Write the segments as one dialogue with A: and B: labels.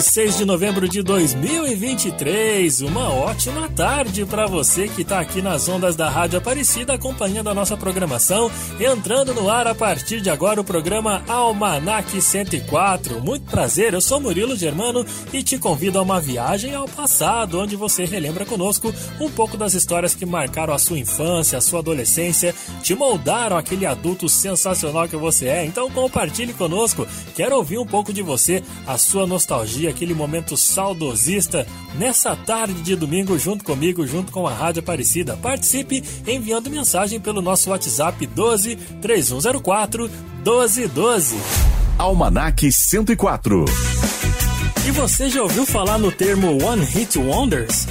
A: 26 de novembro de 2023. Uma ótima tarde para você que está aqui nas ondas da Rádio Aparecida acompanhando a nossa programação. Entrando no ar a partir de agora o programa Almanac 104. Muito prazer, eu sou Murilo Germano e te convido a uma viagem ao passado, onde você relembra conosco um pouco das histórias que marcaram a sua infância, a sua adolescência, te moldaram aquele adulto sensacional que você é. Então compartilhe conosco. Quero ouvir um pouco de você, a sua nostalgia, aquele momento saudosista nessa tarde de domingo junto comigo, junto com a Rádio Aparecida. Participe enviando mensagem pelo nosso WhatsApp 12 3104 1212.
B: Almanac 104.
A: E você já ouviu falar no termo One Hit Wonders?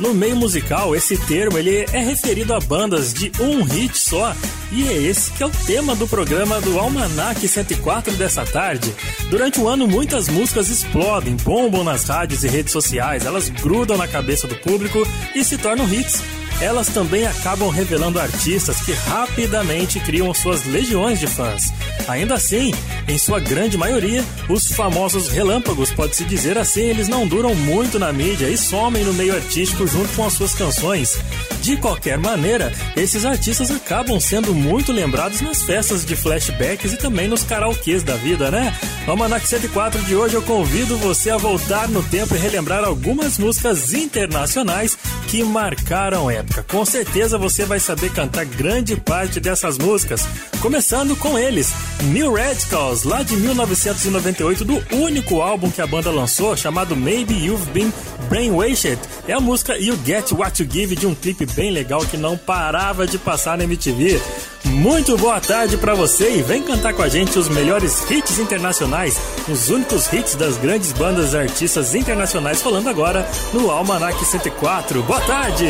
A: No meio musical, esse termo ele é referido a bandas de um hit só. E é esse que é o tema do programa do Almanac 104 dessa tarde. Durante o ano, muitas músicas explodem, bombam nas rádios e redes sociais, elas grudam na cabeça do público e se tornam hits elas também acabam revelando artistas que rapidamente criam suas legiões de fãs. Ainda assim, em sua grande maioria, os famosos relâmpagos, pode-se dizer assim, eles não duram muito na mídia e somem no meio artístico junto com as suas canções. De qualquer maneira, esses artistas acabam sendo muito lembrados nas festas de flashbacks e também nos karaokês da vida, né? No Almanac 104 de hoje eu convido você a voltar no tempo e relembrar algumas músicas internacionais que marcaram época época. Com certeza você vai saber cantar grande parte dessas músicas. Começando com eles, New Radicals, lá de 1998, do único álbum que a banda lançou, chamado Maybe You've Been Brainwashed. É a música You Get What You Give de um clipe bem legal que não parava de passar na MTV. Muito boa tarde para você e vem cantar com a gente os melhores hits internacionais, os únicos hits das grandes bandas e artistas internacionais falando agora no Almanac 104. Boa tarde!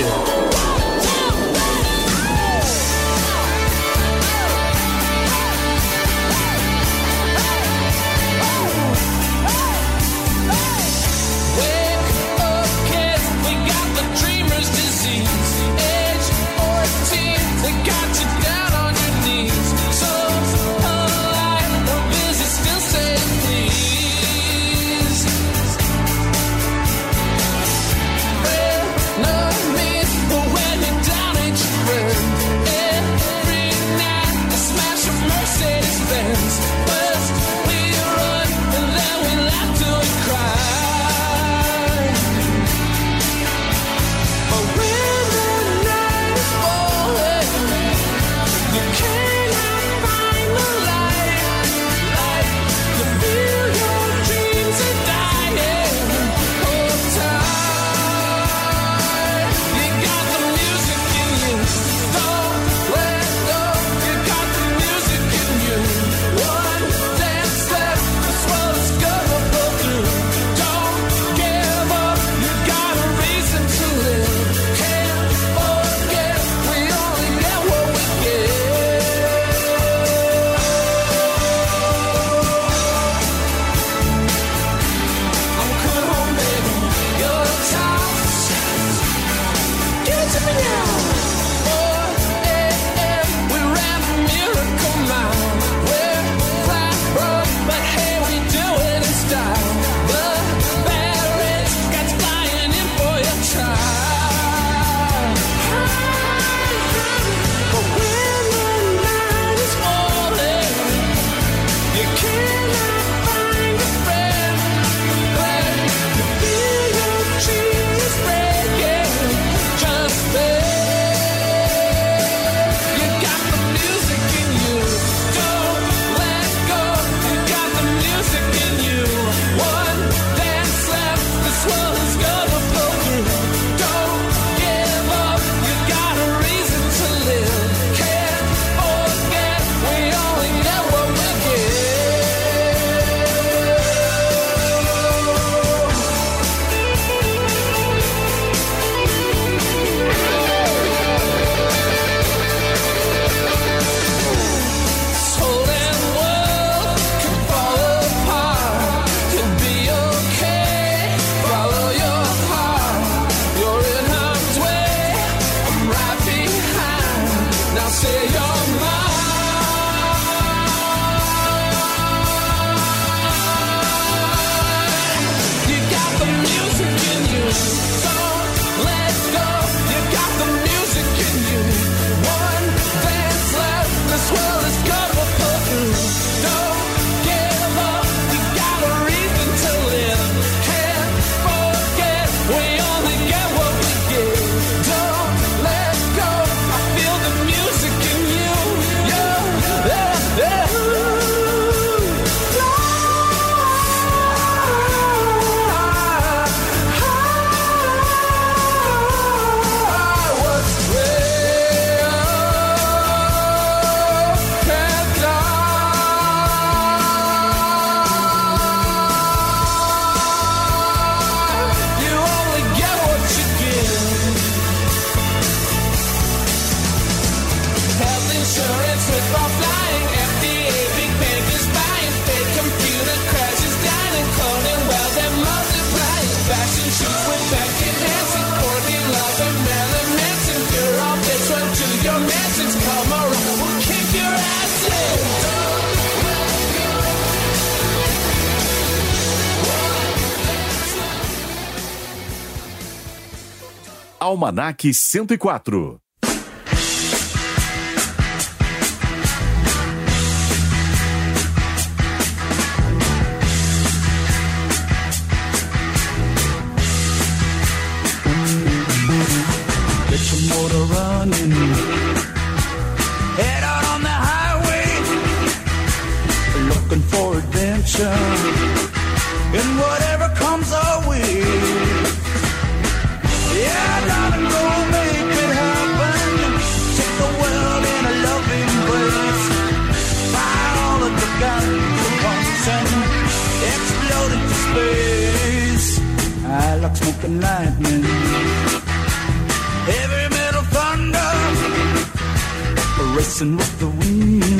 B: Almanac 104.
C: Get your motor running. Racing with the wind,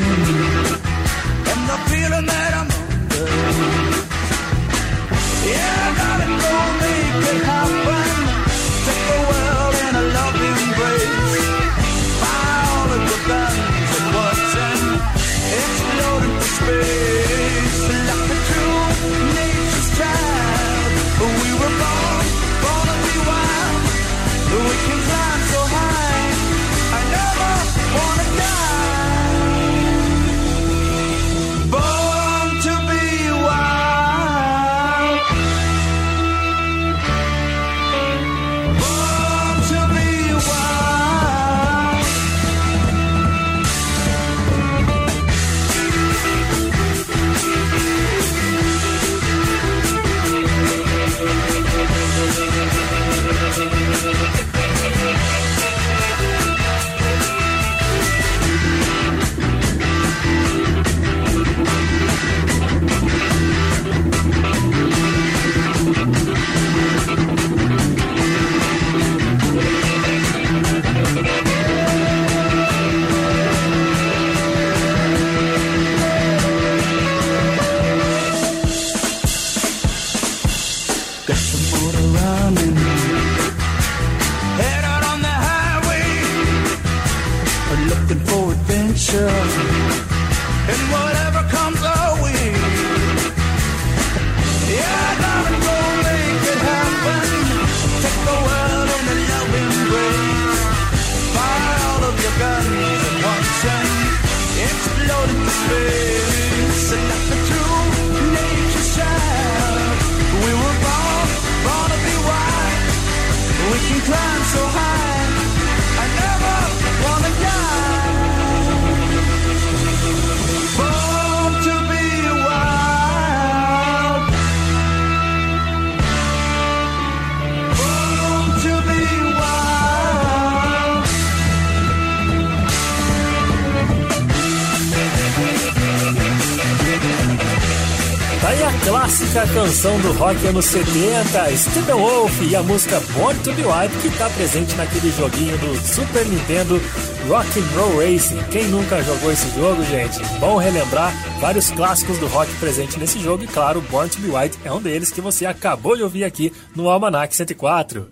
A: clássica canção do rock anos 70, Steppenwolf e a música Born to Be Wild, que tá presente naquele joguinho do Super Nintendo Rock Roll Racing. Quem nunca jogou esse jogo, gente? Bom relembrar vários clássicos do rock presentes nesse jogo e, claro, Born to Be Wild é um deles que você acabou de ouvir aqui no Almanac 104.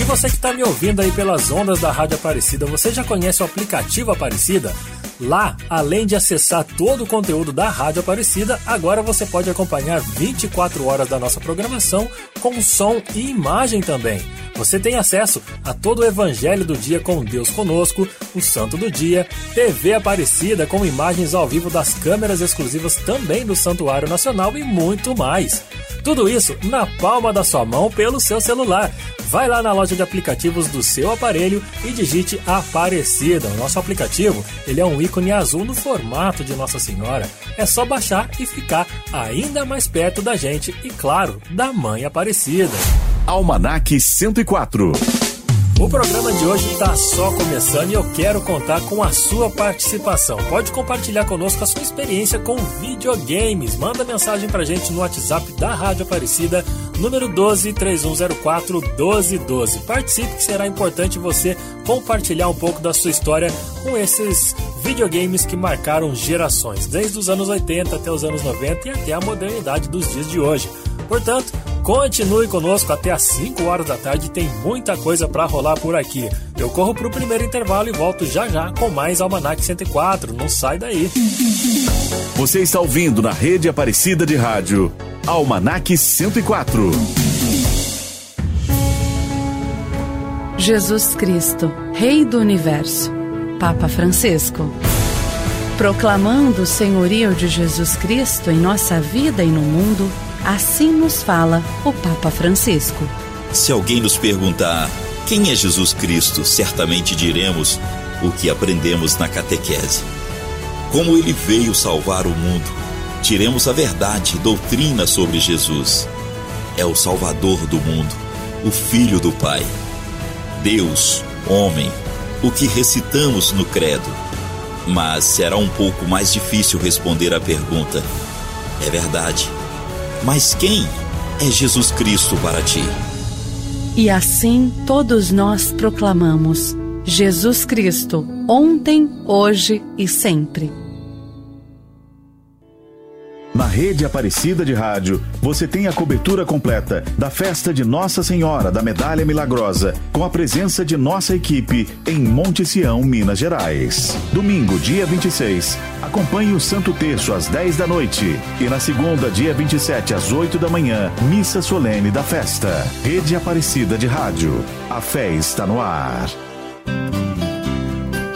A: E você que está me ouvindo aí pelas ondas da Rádio Aparecida, você já conhece o aplicativo Aparecida? Lá, além de acessar todo o conteúdo da Rádio Aparecida, agora você pode acompanhar 24 horas da nossa programação com som e imagem também. Você tem acesso a todo o Evangelho do Dia com Deus Conosco, o Santo do Dia, TV Aparecida com imagens ao vivo das câmeras exclusivas também do Santuário Nacional e muito mais. Tudo isso na palma da sua mão pelo seu celular. Vai lá na loja de aplicativos do seu aparelho e digite Aparecida. O nosso aplicativo ele é um ícone azul no formato de Nossa Senhora. É só baixar e ficar ainda mais perto da gente e, claro, da Mãe Aparecida.
B: Almanac 104.
A: O programa de hoje está só começando e eu quero contar com a sua participação. Pode compartilhar conosco a sua experiência com videogames. Manda mensagem pra gente no WhatsApp da Rádio Aparecida, número 12 3104 1212. Participe que será importante você compartilhar um pouco da sua história com esses videogames que marcaram gerações, desde os anos 80 até os anos 90 e até a modernidade dos dias de hoje. Portanto, continue conosco até às 5 horas da tarde, tem muita coisa para rolar por aqui. Eu corro pro primeiro intervalo e volto já já com mais Almanac 104. Não sai daí.
B: Você está ouvindo na rede Aparecida de Rádio. Almanac 104.
D: Jesus Cristo, Rei do Universo. Papa Francisco. Proclamando o senhorio de Jesus Cristo em nossa vida e no mundo, assim nos fala o Papa Francisco.
E: Se alguém nos perguntar quem é Jesus Cristo, certamente diremos o que aprendemos na catequese. Como ele veio salvar o mundo, tiremos a verdade doutrina sobre Jesus. É o Salvador do mundo, o Filho do Pai. Deus, homem, o que recitamos no Credo. Mas será um pouco mais difícil responder à pergunta. É verdade. Mas quem é Jesus Cristo para ti?
D: E assim todos nós proclamamos: Jesus Cristo, ontem, hoje e sempre.
B: Na rede Aparecida de Rádio, você tem a cobertura completa da festa de Nossa Senhora da Medalha Milagrosa, com a presença de nossa equipe em Monte Sião, Minas Gerais. Domingo, dia 26, acompanhe o Santo Terço às 10 da noite. E na segunda, dia 27, às 8 da manhã, missa solene da festa. Rede Aparecida de Rádio. A fé está no ar.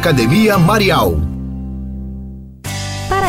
F: Academia Marial.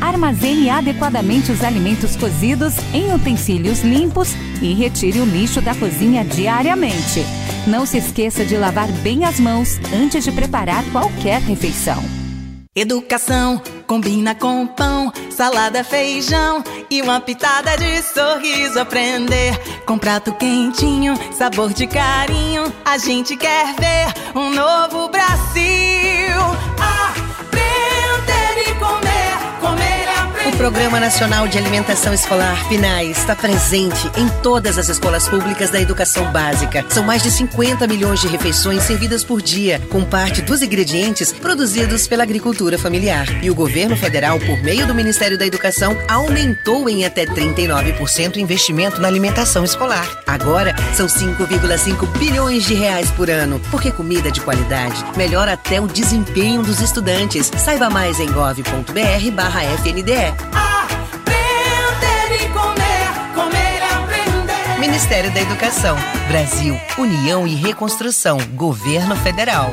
G: Armazene adequadamente os alimentos cozidos em utensílios limpos e retire o lixo da cozinha diariamente. Não se esqueça de lavar bem as mãos antes de preparar qualquer refeição.
H: Educação combina com pão, salada, feijão e uma pitada de sorriso. Aprender com prato quentinho, sabor de carinho. A gente quer ver um novo Brasil.
I: Programa Nacional de Alimentação Escolar, PNAE, está presente em todas as escolas públicas da educação básica. São mais de 50 milhões de refeições servidas por dia, com parte dos ingredientes produzidos pela agricultura familiar. E o governo federal, por meio do Ministério da Educação, aumentou em até 39% o investimento na alimentação escolar. Agora, são 5,5 bilhões de reais por ano, porque comida de qualidade melhora até o desempenho dos estudantes. Saiba mais em gov.br barra FNDE.
H: Aprender e comer, comer aprender.
I: Ministério da Educação. Brasil. União e Reconstrução. Governo Federal.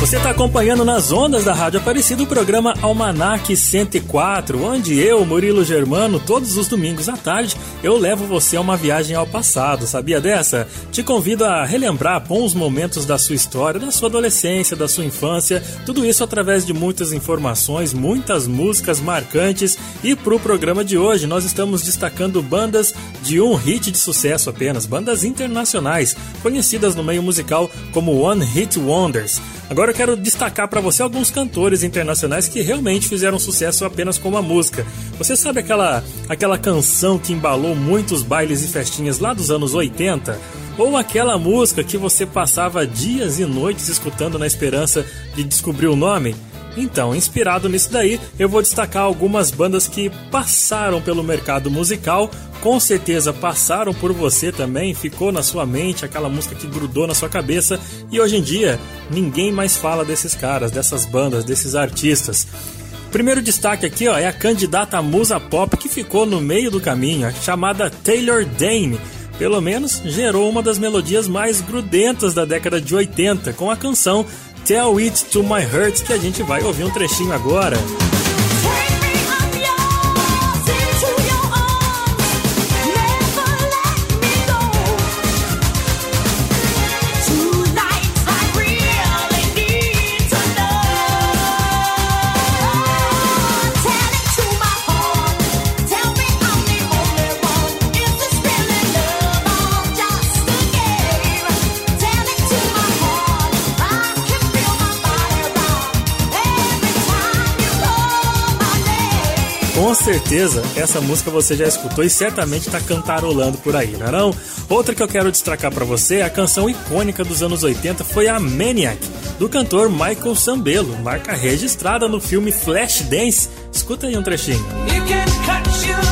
A: Você está acompanhando nas ondas da Rádio Aparecida o programa Almanac 104, onde eu, Murilo Germano, todos os domingos à tarde, eu levo você a uma viagem ao passado. Sabia dessa? Te convido a relembrar bons momentos da sua história, da sua adolescência, da sua infância, tudo isso através de muitas informações, muitas músicas marcantes. E para o programa de hoje, nós estamos destacando bandas de um hit de sucesso apenas, bandas internacionais, conhecidas no meio musical como One Hit Wonders. Agora eu quero destacar para você alguns cantores internacionais que realmente fizeram sucesso apenas com uma música. Você sabe aquela aquela canção que embalou muitos bailes e festinhas lá dos anos 80? Ou aquela música que você passava dias e noites escutando na esperança de descobrir o nome? Então, inspirado nisso daí, eu vou destacar algumas bandas que passaram pelo mercado musical, com certeza passaram por você também, ficou na sua mente aquela música que grudou na sua cabeça e hoje em dia ninguém mais fala desses caras, dessas bandas, desses artistas. Primeiro destaque aqui ó, é a candidata musa pop que ficou no meio do caminho, chamada Taylor Dane. Pelo menos gerou uma das melodias mais grudentas da década de 80 com a canção Tell It to My Heart que a gente vai ouvir um trechinho agora. Certeza, essa música você já escutou e certamente está cantarolando por aí, não é não? Outra que eu quero destacar para você, é a canção icônica dos anos 80 foi a Maniac, do cantor Michael Sambelo, marca registrada no filme Flashdance. Escuta aí um trechinho. muito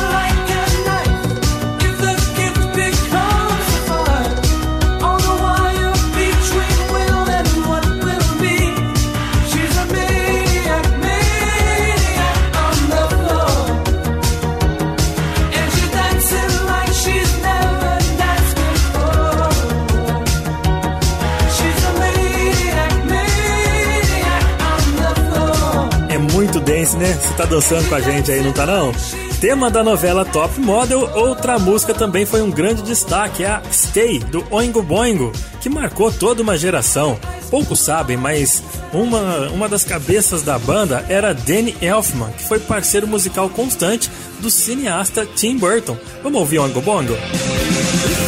A: dance, né? Você tá dançando com a gente aí, não tá não? Tema da novela Top Model, outra música também foi um grande destaque, é a Stay, do Oingo Boingo, que marcou toda uma geração. Poucos sabem, mas uma, uma das cabeças da banda era Danny Elfman, que foi parceiro musical constante do cineasta Tim Burton. Vamos ouvir Oingo Boingo? E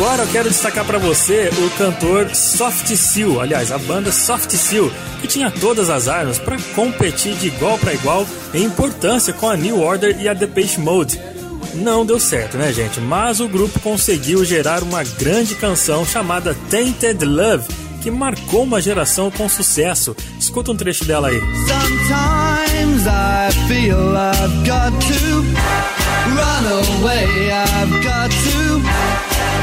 A: agora eu quero destacar para você o cantor Soft Seal, aliás, a banda Soft Seal, que tinha todas as armas para competir de igual para igual em importância com a New Order e a Depeche Mode. Não deu certo, né, gente? Mas o grupo conseguiu gerar uma grande canção chamada Tainted Love, que marcou uma geração com sucesso. Escuta um trecho dela aí. Sometimes I feel I've got to run away, I've got to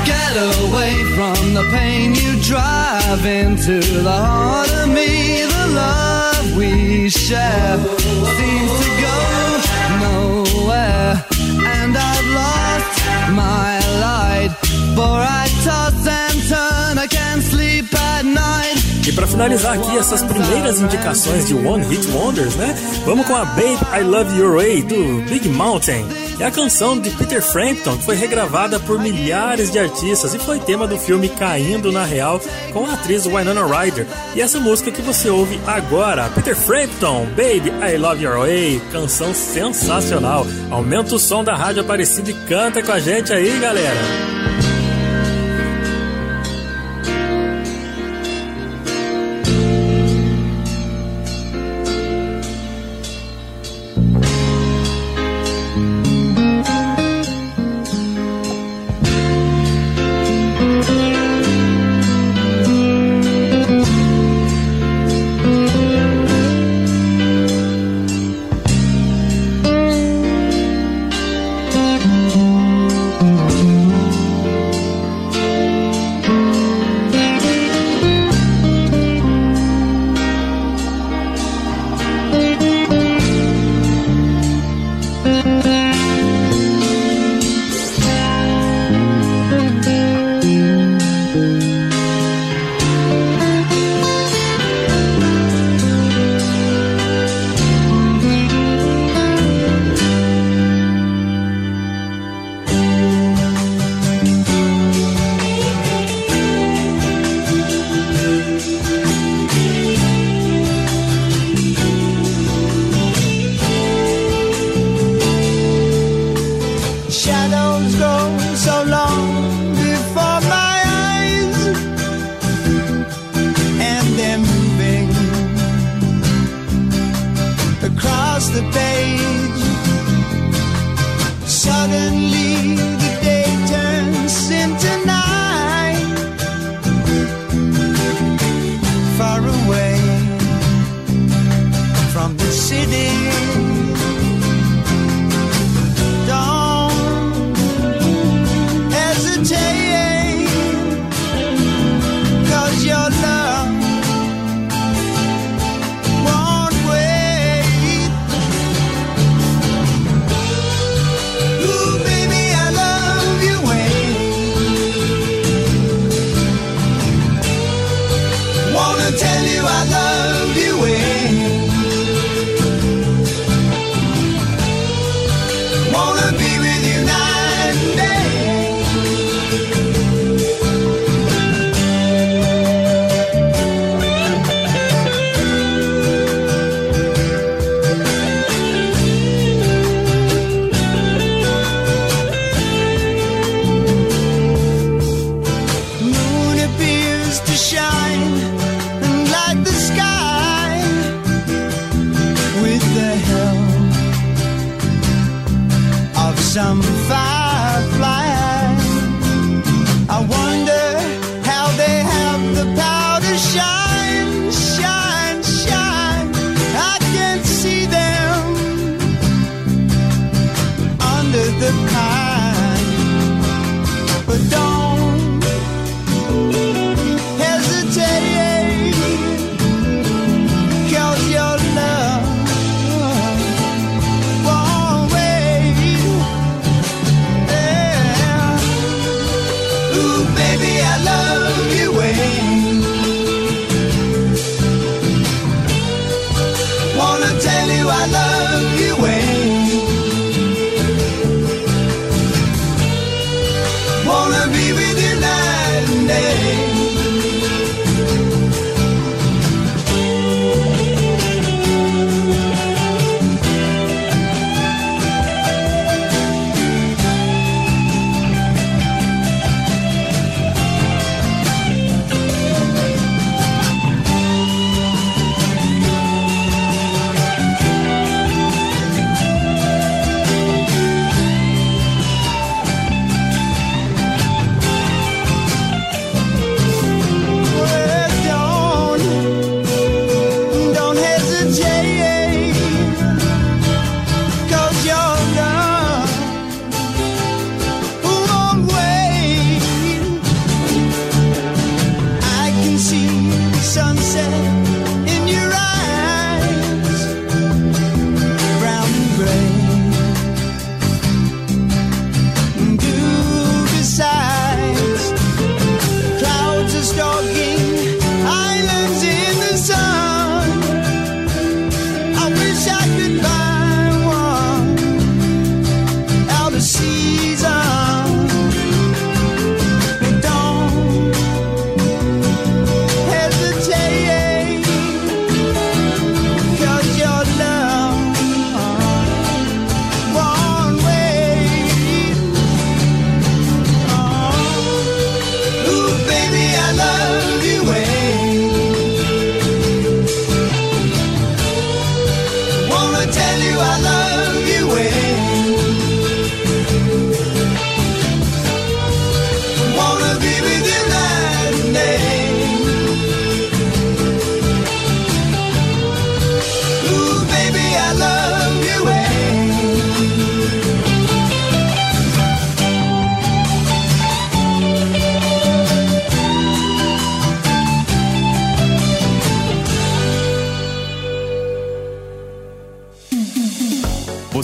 A: Get away from the pain you drive into the heart of me. The love we share seems to go nowhere. And I've lost my light, for I toss and turn, I can't sleep at night. E para finalizar aqui essas primeiras indicações de One Hit Wonders, né? Vamos com a Babe I Love Your Way do Big Mountain. É a canção de Peter Frampton que foi regravada por milhares de artistas e foi tema do filme Caindo na Real com a atriz Winona Ryder. E essa música que você ouve agora, Peter Frampton, Baby I Love Your Way, canção sensacional. Aumenta o som da rádio Aparecida e canta com a gente aí, galera.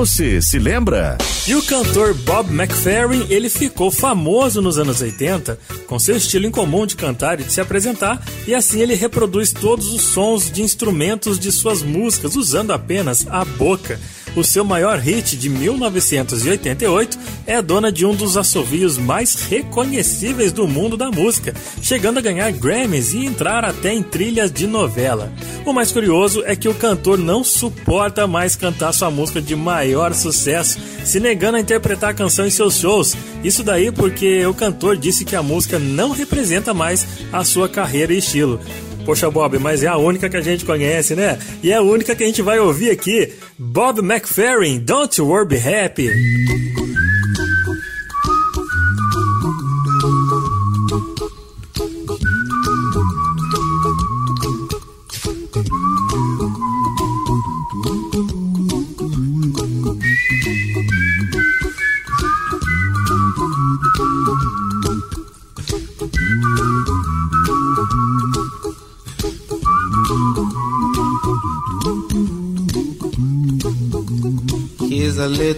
B: Você se lembra?
A: E o cantor Bob McFerrin, ele ficou famoso nos anos 80 com seu estilo incomum de cantar e de se apresentar, e assim ele reproduz todos os sons de instrumentos de suas músicas usando apenas a boca. O seu maior hit de 1988 é dona de um dos assovios mais reconhecíveis do mundo da música, chegando a ganhar Grammys e entrar até em trilhas de novela. O mais curioso é que o cantor não suporta mais cantar sua música de maior sucesso, se negando a interpretar a canção em seus shows. Isso daí porque o cantor disse que a música não representa mais a sua carreira e estilo. Poxa, Bob, mas é a única que a gente conhece, né? E é a única que a gente vai ouvir aqui. Bob McFerrin, Don't Worry Happy.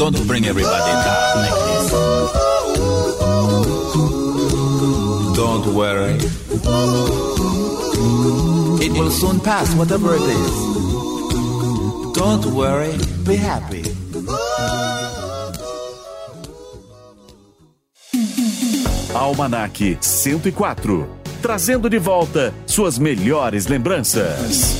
J: Don't bring everybody down like this. Don't worry. It will soon pass, whatever it is. Don't worry, be happy.
B: Almanac 104. Trazendo de volta suas melhores lembranças.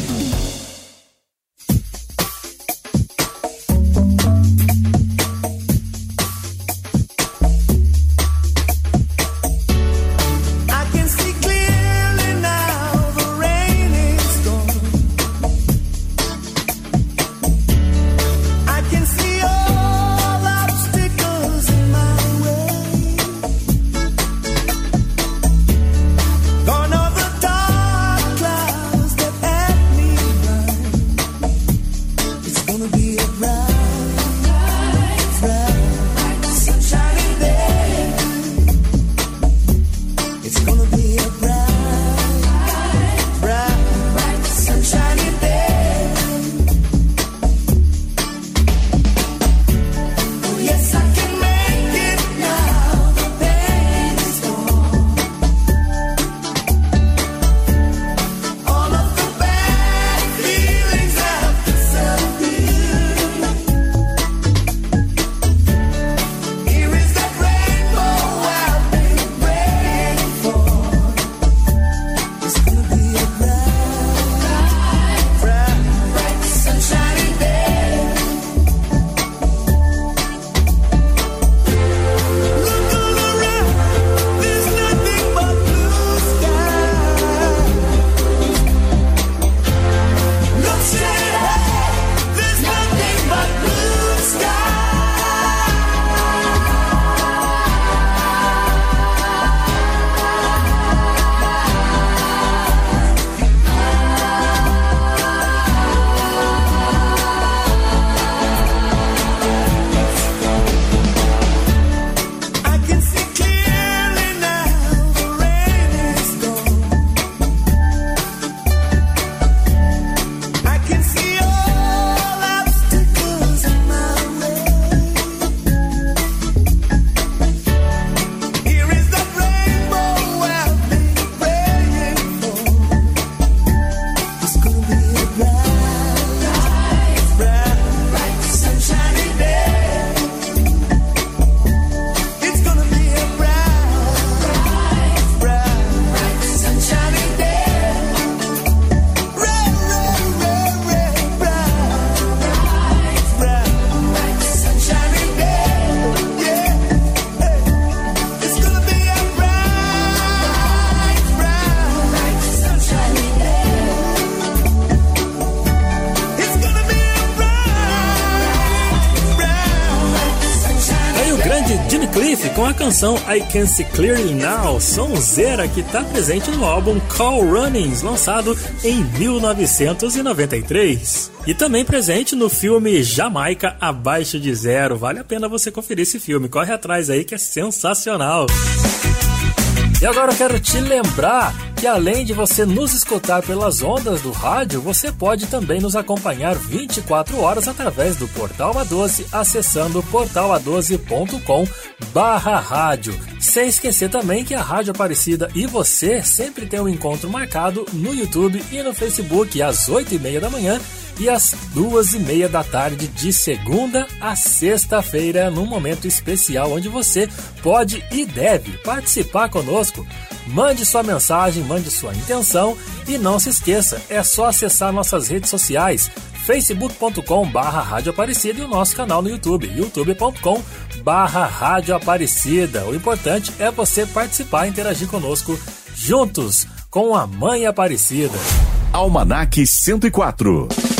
A: Com a canção I Can See Clearly Now, sonzeira que está presente no álbum Call Runnings, lançado em 1993. E também presente no filme Jamaica Abaixo de Zero. Vale a pena você conferir esse filme, corre atrás aí que é sensacional. E agora eu quero te lembrar que além de você nos escutar pelas ondas do rádio, você pode também nos acompanhar 24 horas através do Portal A12, acessando portala12.com barra rádio. Sem esquecer também que a Rádio Aparecida e você sempre tem um encontro marcado no YouTube e no Facebook às 8 e meia da manhã e às duas e meia da tarde de segunda a sexta-feira, num momento especial onde você pode e deve participar conosco. Mande sua mensagem, mande sua intenção e não se esqueça, é só acessar nossas redes sociais facebook.com barra Rádio Aparecida e o nosso canal no YouTube, youtube.com barra Rádio Aparecida. O importante é você participar e interagir conosco juntos com a Mãe Aparecida.
K: Almanac 104.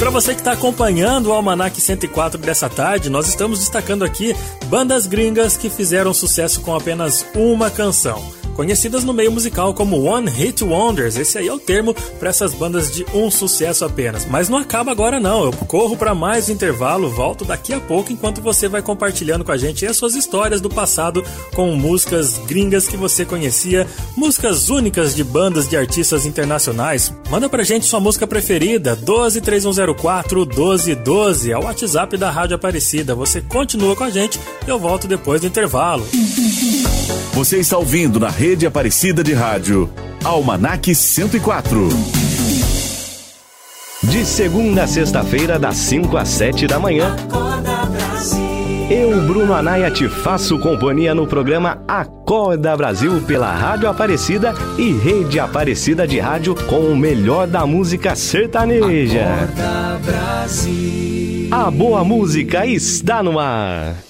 A: Para você que está acompanhando o Almanac 104 dessa tarde, nós estamos destacando aqui bandas gringas que fizeram sucesso com apenas uma canção. Conhecidas no meio musical como One Hit Wonders, esse aí é o termo para essas bandas de um sucesso apenas. Mas não acaba agora não, eu corro para mais um intervalo, volto daqui a pouco enquanto você vai compartilhando com a gente as suas histórias do passado com músicas gringas que você conhecia, músicas únicas de bandas de artistas internacionais. Manda pra gente sua música preferida, 123104 1212, é o WhatsApp da Rádio Aparecida. Você continua com a gente e eu volto depois do intervalo.
K: Você está ouvindo na rede Aparecida de Rádio, Almanac 104.
L: De segunda a sexta-feira, das 5 às 7 da manhã.
M: Acorda.
L: Eu, Bruno Anaia, te faço companhia no programa Acorda Brasil pela Rádio Aparecida e Rede Aparecida de Rádio com o melhor da música sertaneja.
C: Acorda Brasil.
L: A boa música está no ar.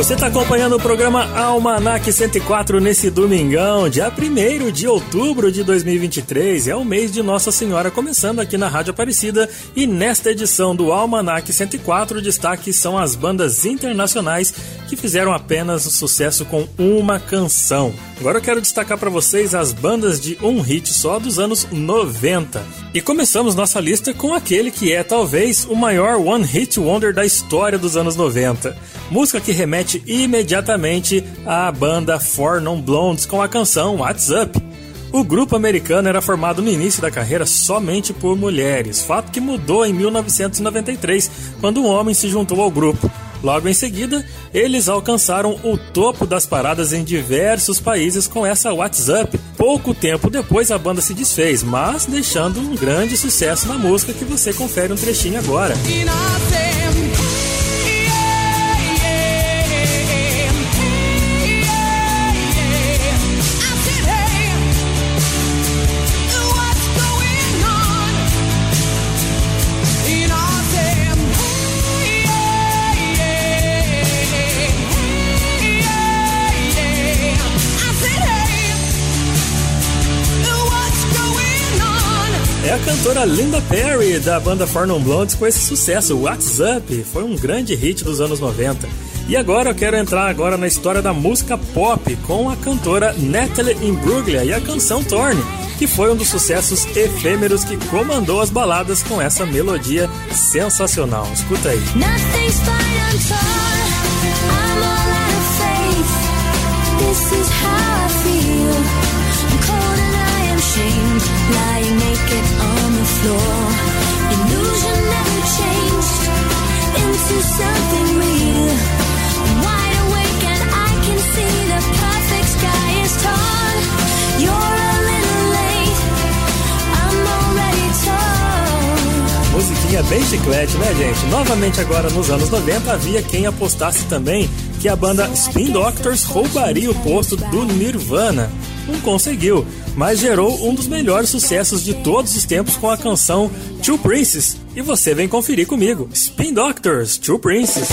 A: Você está acompanhando o programa Almanac 104 nesse domingão, dia 1 de outubro de 2023. É o mês de Nossa Senhora, começando aqui na Rádio Aparecida. E nesta edição do Almanac 104, o destaque são as bandas internacionais que fizeram apenas sucesso com uma canção. Agora eu quero destacar para vocês as bandas de um hit só dos anos 90. E começamos nossa lista com aquele que é talvez o maior one hit wonder da história dos anos 90. Música que remete imediatamente à banda Four Non Blondes com a canção What's Up. O grupo americano era formado no início da carreira somente por mulheres, fato que mudou em 1993, quando um homem se juntou ao grupo. Logo em seguida, eles alcançaram o topo das paradas em diversos países com essa WhatsApp. Pouco tempo depois, a banda se desfez, mas deixando um grande sucesso na música que você confere um trechinho agora. Cantora Linda Perry da banda Fornum Blondes com esse sucesso, What's Up, foi um grande hit dos anos 90. E agora eu quero entrar agora na história da música pop com a cantora Natalie Imbruglia e a canção Torn, que foi um dos sucessos efêmeros que comandou as baladas com essa melodia sensacional. Escuta aí. This floor. Illusion never changed into something real. I'm wide awake and I can see the perfect sky is torn. You're a little late, I'm already torn. Musiquinha bem chiclete, né, gente? Novamente agora nos anos 90 havia quem apostasse também que a banda Spin Doctors roubaria o posto do Nirvana. Não conseguiu, mas gerou um dos melhores sucessos de todos os tempos com a canção Two Princes. E você vem conferir comigo. Spin Doctors, Two Princes.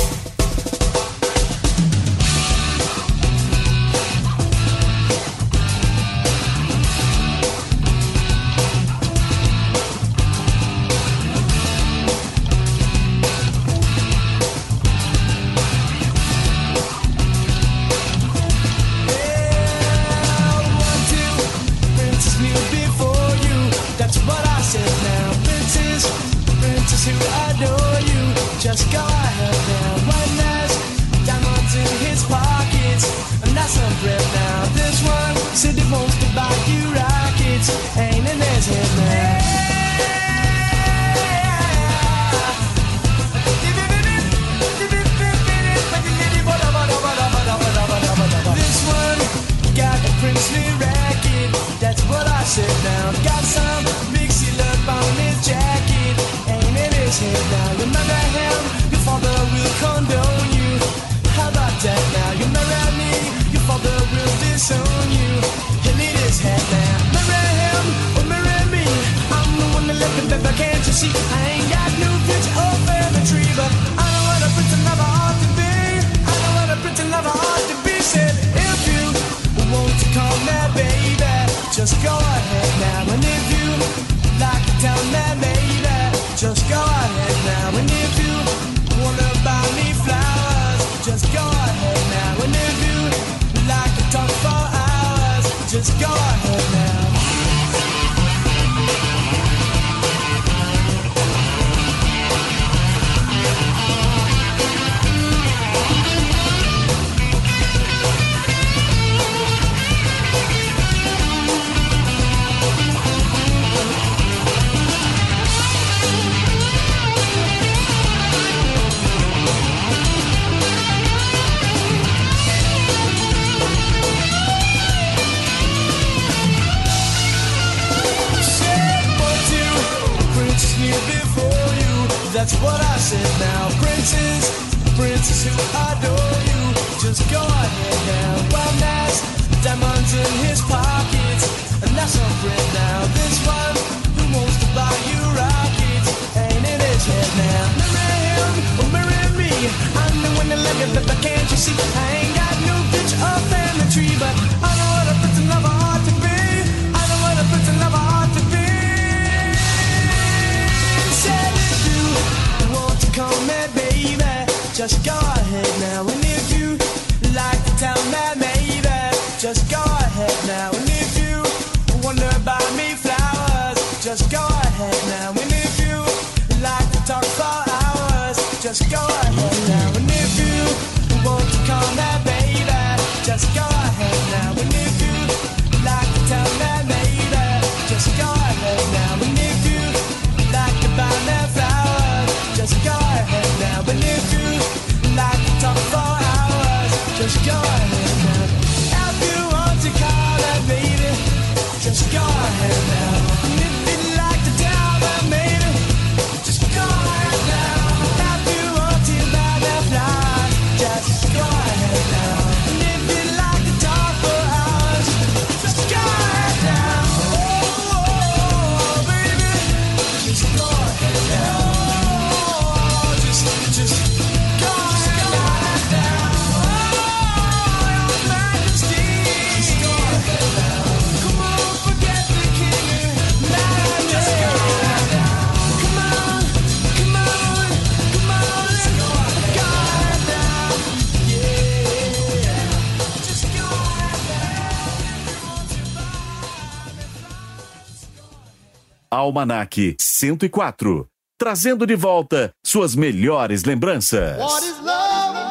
B: Almanac 104, trazendo de volta suas melhores lembranças.
K: What is love?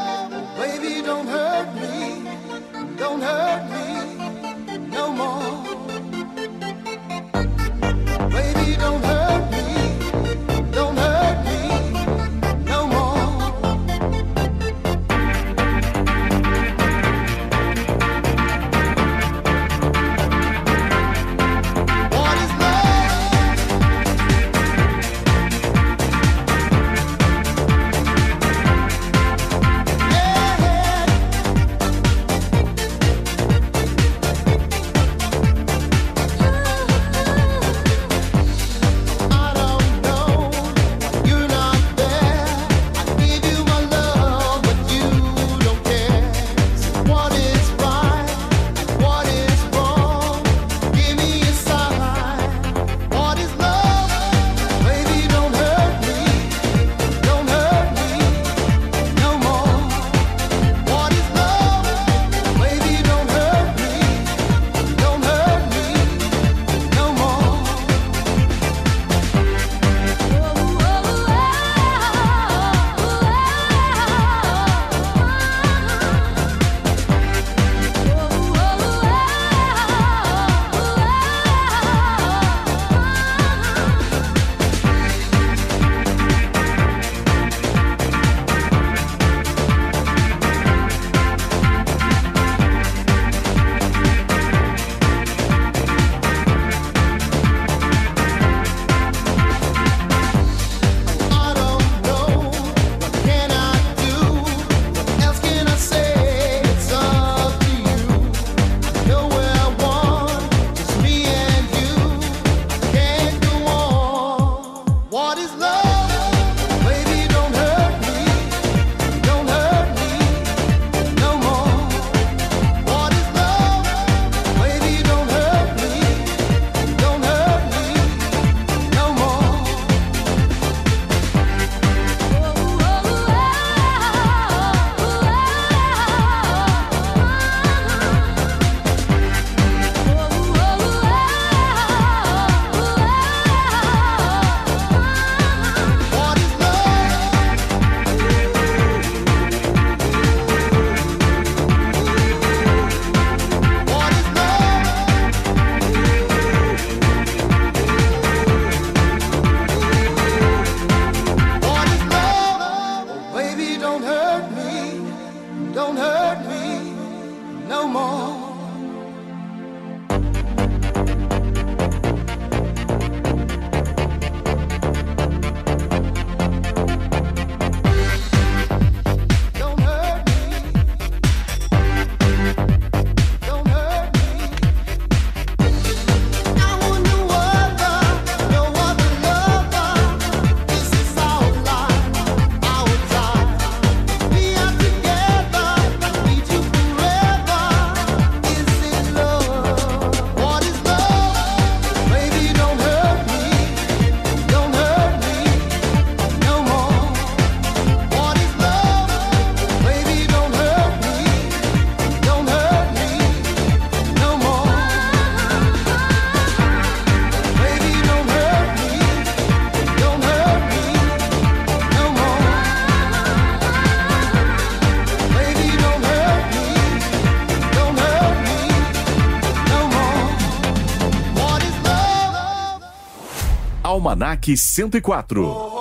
N: Almanac 104.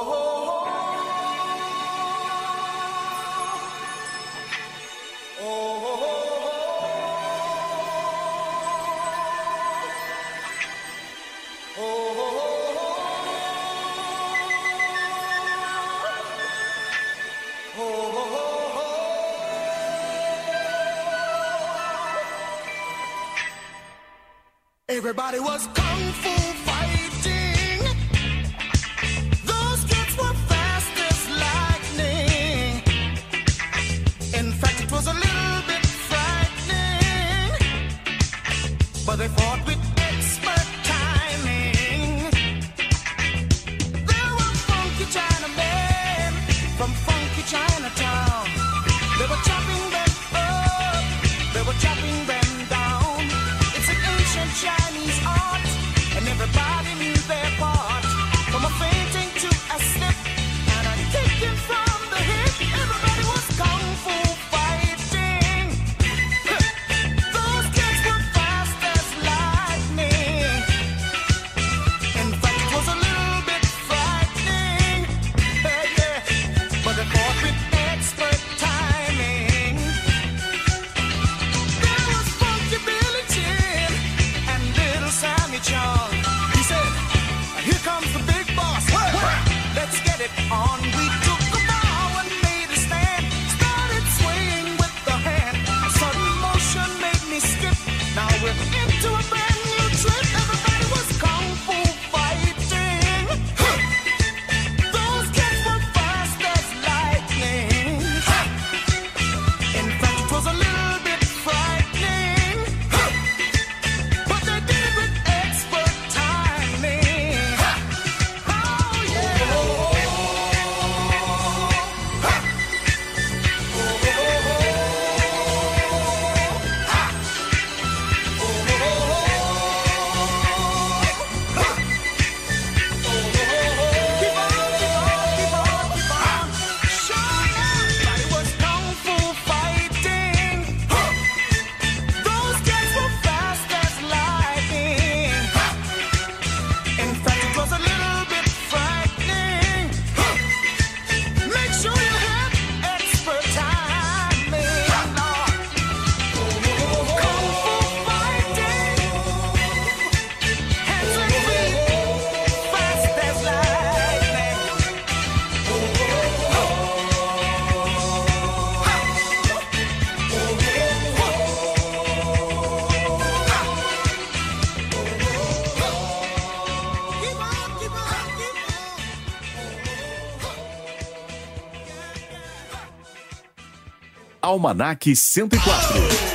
N: Almanac 104.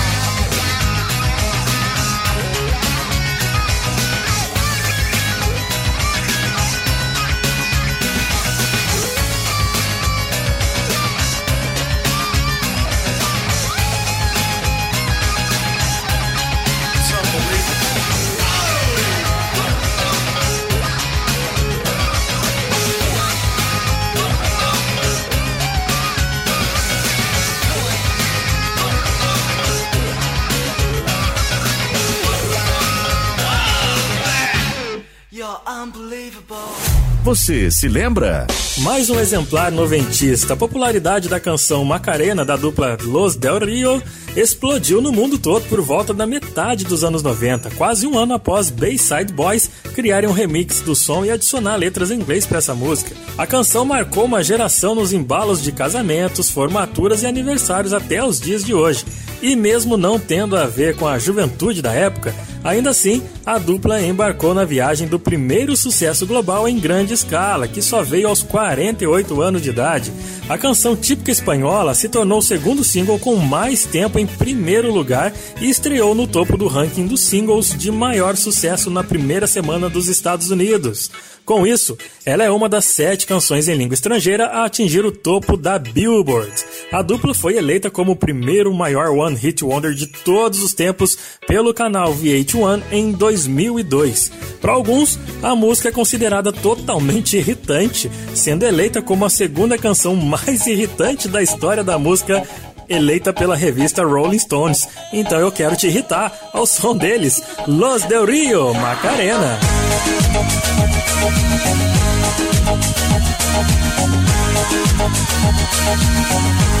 B: Você se lembra?
A: Mais um exemplar noventista. A popularidade da canção Macarena da dupla Los Del Rio explodiu no mundo todo por volta da metade dos anos 90, quase um ano após Bayside Boys criarem um remix do som e adicionar letras em inglês para essa música. A canção marcou uma geração nos embalos de casamentos, formaturas e aniversários até os dias de hoje. E mesmo não tendo a ver com a juventude da época, ainda assim, a dupla embarcou na viagem do primeiro sucesso global em grande escala, que só veio aos 48 anos de idade. A canção típica espanhola se tornou o segundo single com mais tempo em primeiro lugar e estreou no topo do ranking dos singles de maior sucesso na primeira semana dos Estados Unidos. Com isso, ela é uma das sete canções em língua estrangeira a atingir o topo da Billboard. A dupla foi eleita como o primeiro maior One Hit Wonder de todos os tempos pelo canal VH1 em 2002. Para alguns, a música é considerada totalmente irritante, sendo eleita como a segunda canção mais irritante da história da música eleita pela revista Rolling Stones. Então eu quero te irritar ao som deles, Los Del Rio, Macarena.
O: When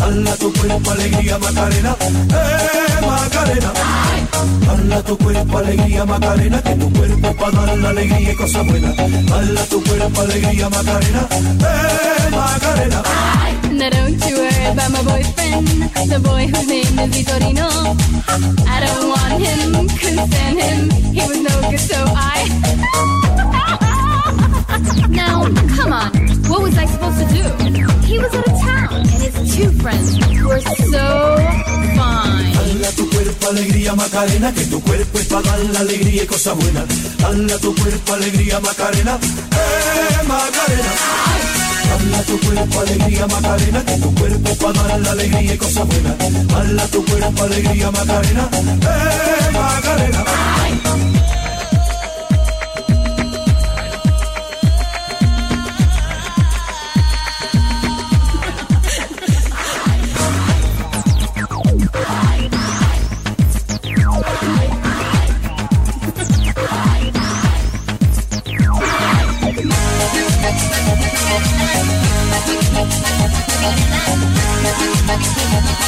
P: Hala tu cuerpo alegría Macarena, eh Macarena. Hala tu cuerpo alegría Macarena, que tu cuerpo para dar la alegría y cosas buenas. Hala tu cuerpo alegría Macarena, eh Macarena.
O: Now don't you worry about my boyfriend, the boy whose name is Vitorino. I don't want him, couldn't stand him. He was no good, so I. now, come on, what was I supposed to do? He was out of town, and his two friends were so fine.
P: Tu cuerpo alegría Macarena, que tu cuerpo es para dar la alegría y cosas buenas. Hala tu cuerpo alegría Macarena, eh Macarena. Hala tu cuerpo alegría Macarena, que tu cuerpo para dar la alegría y cosas buenas. Hala tu cuerpo alegría Macarena, eh Macarena.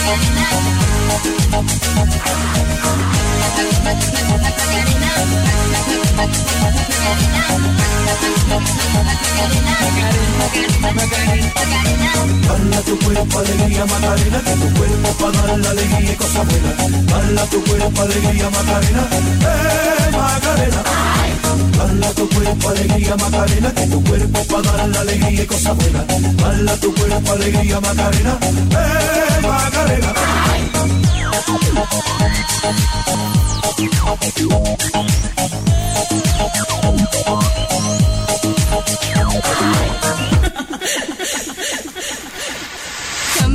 P: Thank you. Hala tu cuerpo alegría Macarena, que tu cuerpo para dar la alegría y cosas buenas. Hala tu cuerpo alegría Macarena, eh Macarena. Hala tu cuerpo alegría Macarena, que tu cuerpo para dar la alegría y cosas buenas. Hala tu cuerpo alegría Macarena, eh Macarena.
O: Come Come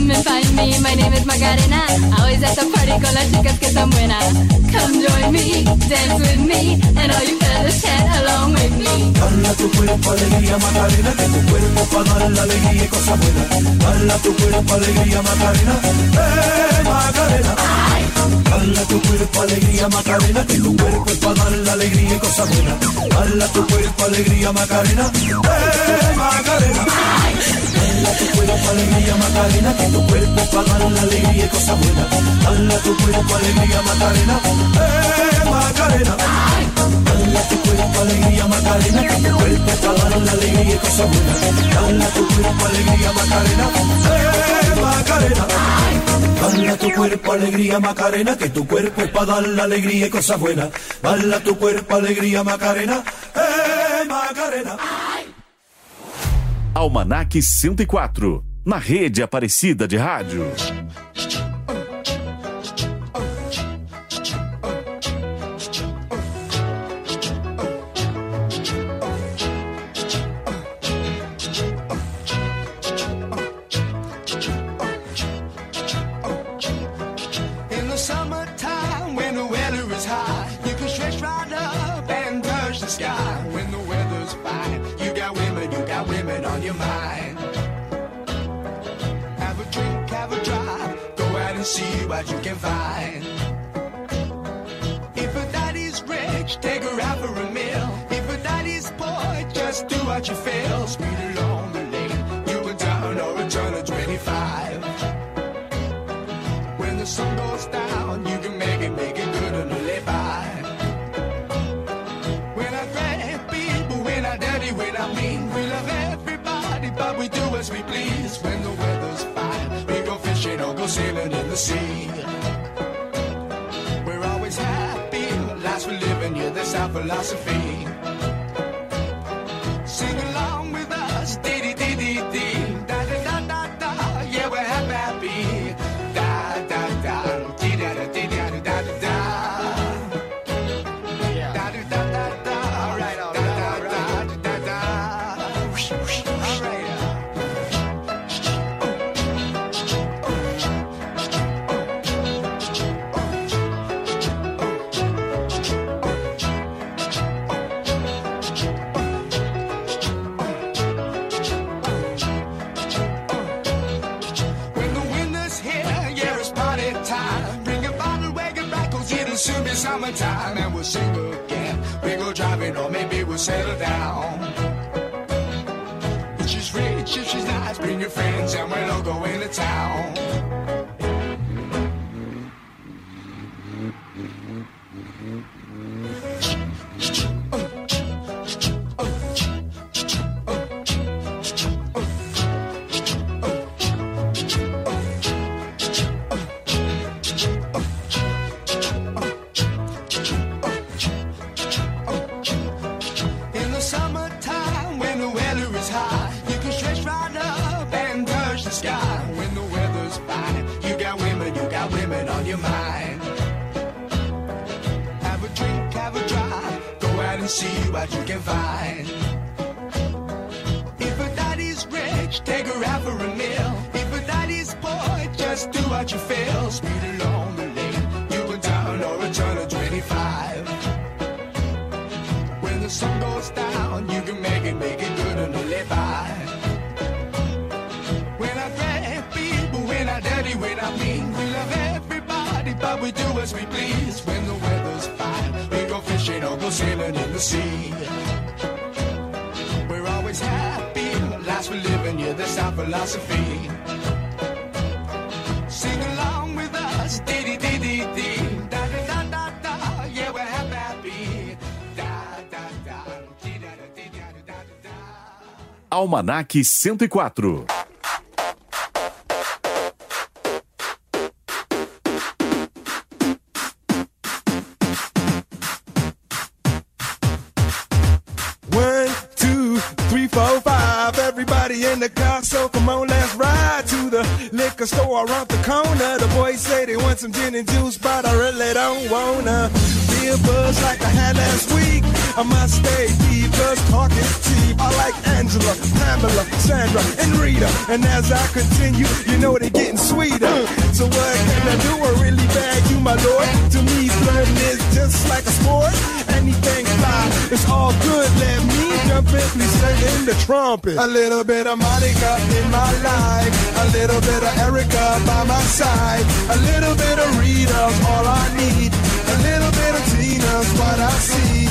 O: and find me, my name is Macarena. Always at the party con las chicas que son buenas. Come join me, dance with me, and all you fellas chat along with me.
P: Dala tu cuerpo alegría Macarena, que tu cuerpo para dar la alegría y cosas buenas. Dala tu cuerpo alegría Macarena, eh Macarena. Dala tu cuerpo alegría Macarena, que tu cuerpo para dar la alegría y cosas buenas. Dala tu cuerpo alegría Macarena, eh Macarena. Tu cuerpo alegría Macarena, que tu cuerpo para dar la alegría y cosas buenas. Tu cuerpo alegría Macarena, eh Macarena. Dala tu cuerpo alegría Macarena, que tu cuerpo para dar la alegría y cosas buenas. Tu cuerpo alegría Macarena, eh Macarena. Dala tu cuerpo alegría Macarena, que tu cuerpo es para dar la alegría y cosas buenas. Dala tu cuerpo alegría Macarena, eh Macarena.
B: Almanac 104, na rede Aparecida de Rádio.
N: Got women on your mind. Have a drink, have a drive, go out and see what you can find. If a daddy's rich, take her out for a meal. If a daddy's poor, just do what you feel. Speed along the lane, you go down or a turn of 25. When the sun goes down, you can make it, make it good and live by. But we do as we please. When the weather's fine, we go fishing or go sailing in the sea. We're always happy, life's we're living, yeah, that's our philosophy. Settle down. She's rich, she's nice, bring your friends, and we'll all go into town. What you can find. If a daddy's rich, take her out for a meal. If a daddy's poor, just do what you feel. Speed along the lane, you go down or a turn of 25. When the sun goes down, you can make it, make it good and live by. When I grab people, when I dirty, when I mean, we love everybody, but we do as we please. When the weather's fine, we go fishing or go sailing sea. We're always happy, life's we're living, yeah, that's our philosophy. Sing along with us, dee dee dee dee dee, da da da da da, yeah, we're happy. Da da da, dee da da dee da da da da.
B: Almanac 104.
K: In the car, so come on, let's ride to the liquor store around the corner. The boys say they want some gin and juice, but I really don't wanna. Be a buzz like I had last week. I must stay deep, cause talk is cheap. I like Angela, Pamela, Sandra, and Rita. And as I continue, you know they're getting sweeter. What can I do? I really bag you, my lord. To me, flirting is just like a sport. Anything fly, it's all good. Let me jump in, please sing in the trumpet. A little bit of Monica in my life, a little bit of Erica by my side, a little bit of Rita's all I need, a little bit of Tina's what I see.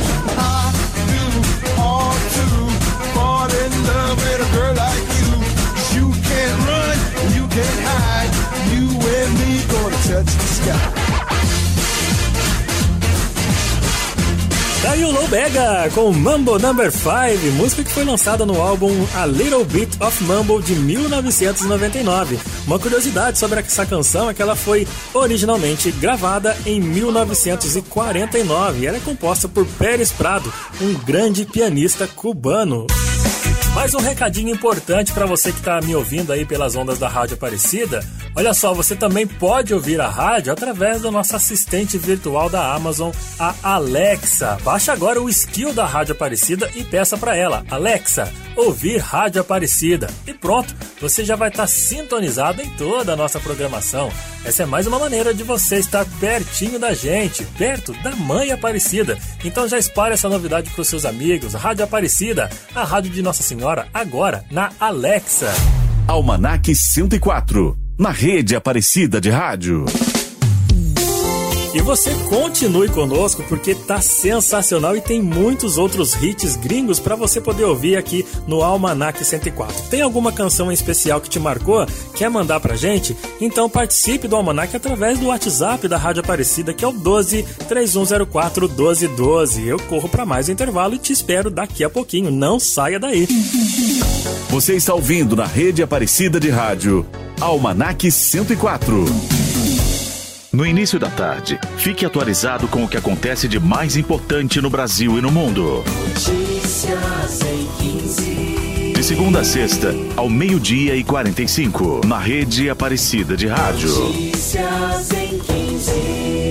K: All to fall in love with a girl like you.
A: Low Bega com Mambo Number 5, música que foi lançada no álbum A Little Bit of Mambo de 1999. Uma curiosidade sobre essa canção é que ela foi originalmente gravada em 1949 e ela é composta por Pérez Prado, um grande pianista cubano. Mais um recadinho importante para você que está me ouvindo aí pelas ondas da Rádio Aparecida. Olha só, você também pode ouvir a rádio através do nosso assistente virtual da Amazon, a Alexa. Baixe agora o skill da Rádio Aparecida e peça para ela, Alexa, ouvir Rádio Aparecida. E pronto, você já vai estar sintonizado em toda a nossa programação. Essa é mais uma maneira de você estar pertinho da gente, perto da Mãe Aparecida. Então já espalhe essa novidade para os seus amigos. Rádio Aparecida, a rádio de Nossa Senhora, agora na Alexa.
B: Almanac 104, na rede Aparecida de Rádio.
A: E você continue conosco porque tá sensacional e tem muitos outros hits gringos para você poder ouvir aqui no Almanac 104. Tem alguma canção em especial que te marcou? Quer mandar pra gente? Então participe do Almanac através do WhatsApp da Rádio Aparecida, que é o 12 3104 1212. Eu corro para mais um intervalo e te espero daqui a pouquinho. Não saia daí.
B: Você está ouvindo na rede Aparecida de Rádio, Almanac 104. No início da tarde, fique atualizado com o que acontece de mais importante no Brasil e no mundo.
Q: Notícias em 15.
B: De segunda a sexta, ao meio-dia e 45, na rede Aparecida de Rádio.
Q: Notícias em 15.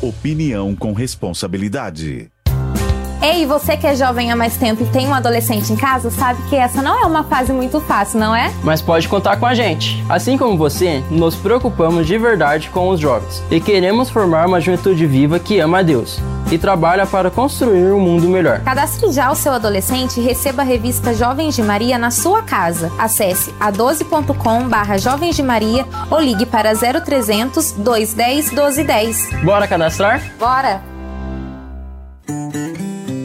B: Opinião com responsabilidade.
R: Ei, você que é jovem há mais tempo e tem um adolescente em casa, sabe que essa não é uma fase muito fácil, não é?
S: Mas pode contar com a gente. Assim como você, nos preocupamos de verdade com os jovens e queremos formar uma juventude viva que ama a Deus e trabalha para construir um mundo melhor.
R: Cadastre já o seu adolescente e receba a revista Jovens de Maria na sua casa. Acesse a12.com barra Jovens de Maria ou ligue para 0300 210 1210.
S: Bora cadastrar?
R: Bora!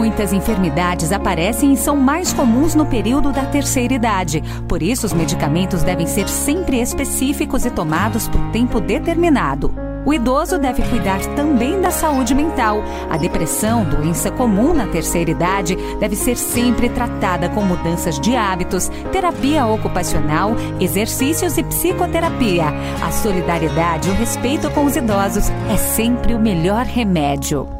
G: Muitas enfermidades aparecem e são mais comuns no período da terceira idade. Por isso, os medicamentos devem ser sempre específicos e tomados por tempo determinado. O idoso deve cuidar também da saúde mental. A depressão, doença comum na terceira idade, deve ser sempre tratada com mudanças de hábitos, terapia ocupacional, exercícios e psicoterapia. A solidariedade e o respeito com os idosos é sempre o melhor remédio.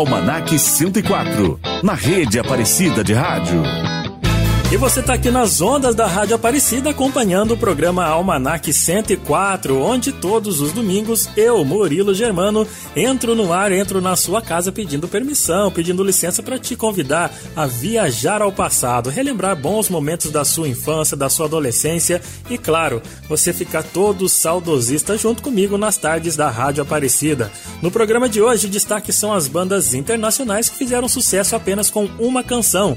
B: Almanac 104, na rede Aparecida de Rádio.
A: E você está aqui nas ondas da Rádio Aparecida acompanhando o programa Almanac 104, onde todos os domingos eu, Murilo Germano, entro no ar, entro na sua casa pedindo permissão, pedindo licença para te convidar a viajar ao passado, relembrar bons momentos da sua infância, da sua adolescência e, claro, você ficar todo saudosista junto comigo nas tardes da Rádio Aparecida. No programa de hoje, destaque são as bandas internacionais que fizeram sucesso apenas com uma canção.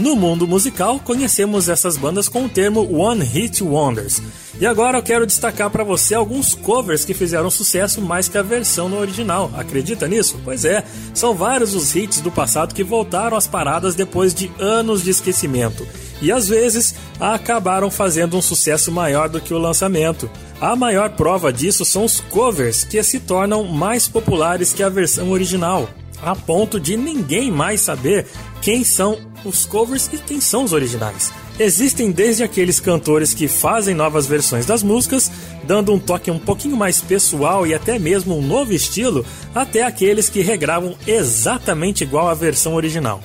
A: No mundo musical, conhecemos essas bandas com o termo One Hit Wonders. E agora eu quero destacar para você alguns covers que fizeram sucesso mais que a versão no original. Acredita nisso? Pois é, são vários os hits do passado que voltaram às paradas depois de anos de esquecimento. E às vezes acabaram fazendo um sucesso maior do que o lançamento. A maior prova disso são os covers, que se tornam mais populares que a versão original, a ponto de ninguém mais saber quem são os covers e quem são os originais. Existem desde aqueles cantores que fazem novas versões das músicas, dando um toque um pouquinho mais pessoal e até mesmo um novo estilo, até aqueles que regravam exatamente igual à versão original.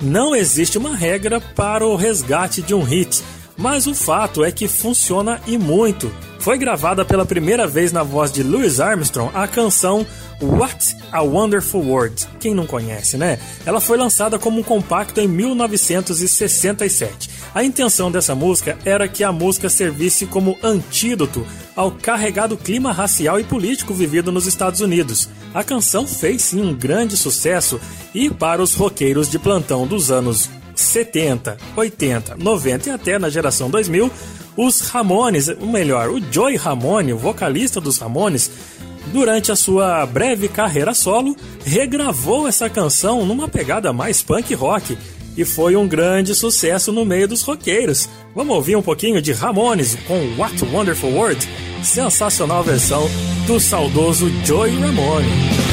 A: Não existe uma regra para o resgate de um hit, mas o fato é que funciona e muito. Foi gravada pela primeira vez na voz de Louis Armstrong a canção What a Wonderful World. Quem não conhece, né? Ela foi lançada como um compacto em 1967. A intenção dessa música era que a música servisse como antídoto ao carregado clima racial e político vivido nos Estados Unidos. A canção fez sim um grande sucesso e para os roqueiros de plantão dos anos 70, 80, 90 e até na geração 2000, os Ramones, ou melhor, o Joey Ramone, o vocalista dos Ramones, durante a sua breve carreira solo, regravou essa canção numa pegada mais punk rock e foi um grande sucesso no meio dos roqueiros. Vamos ouvir um pouquinho de Ramones com What Wonderful World? Sensacional versão do saudoso Joey Ramone.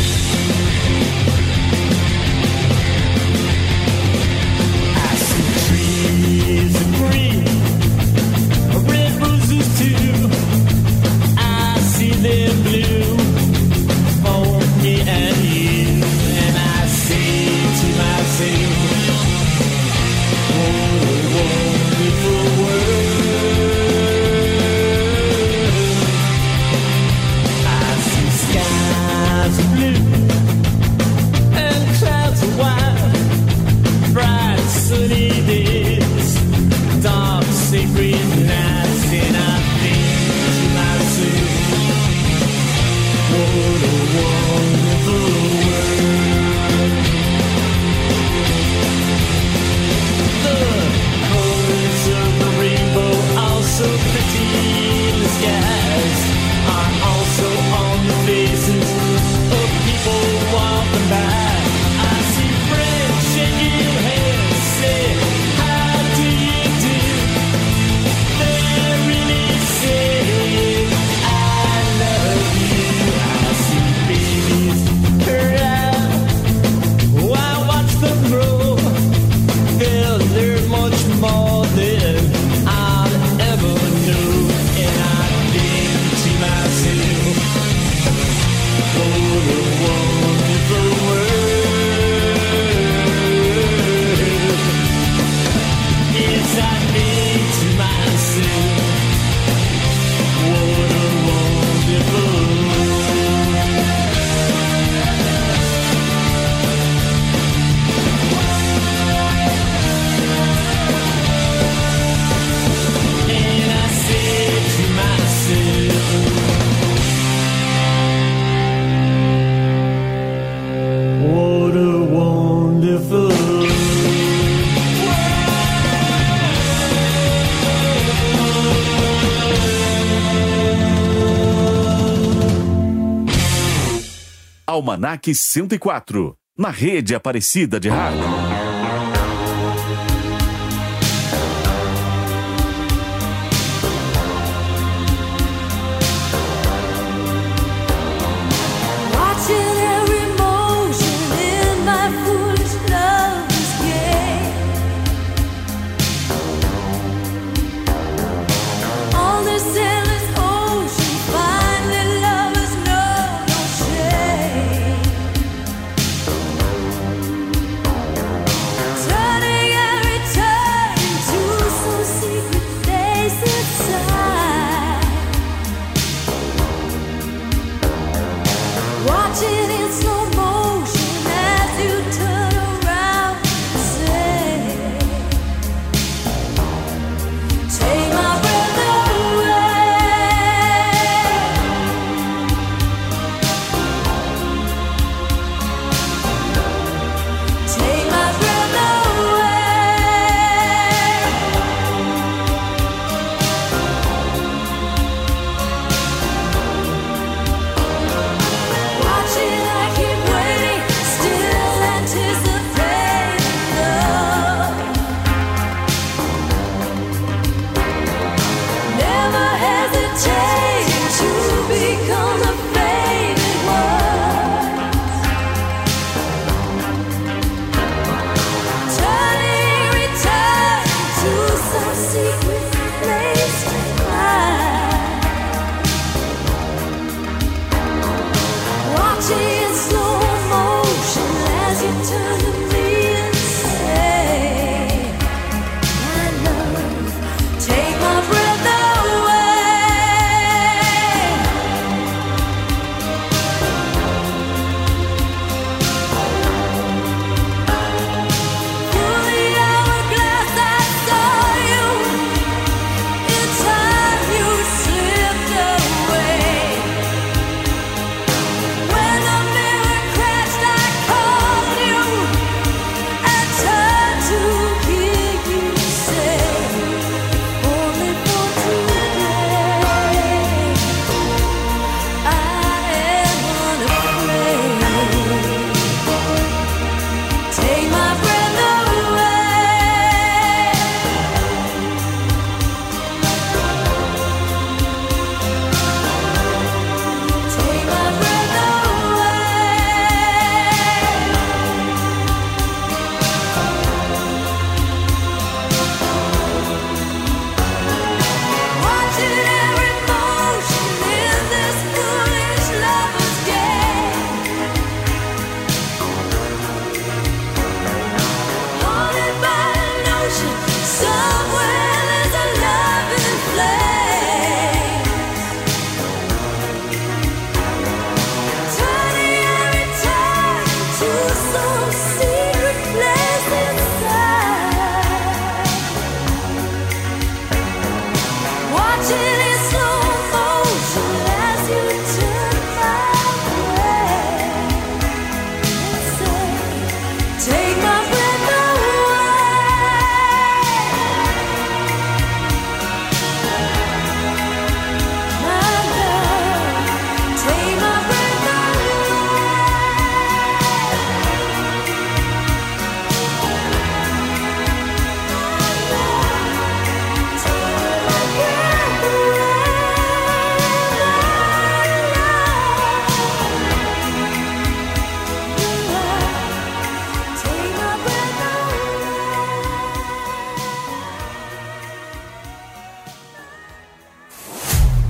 T: Almanac 104, na rede Aparecida de Rádio.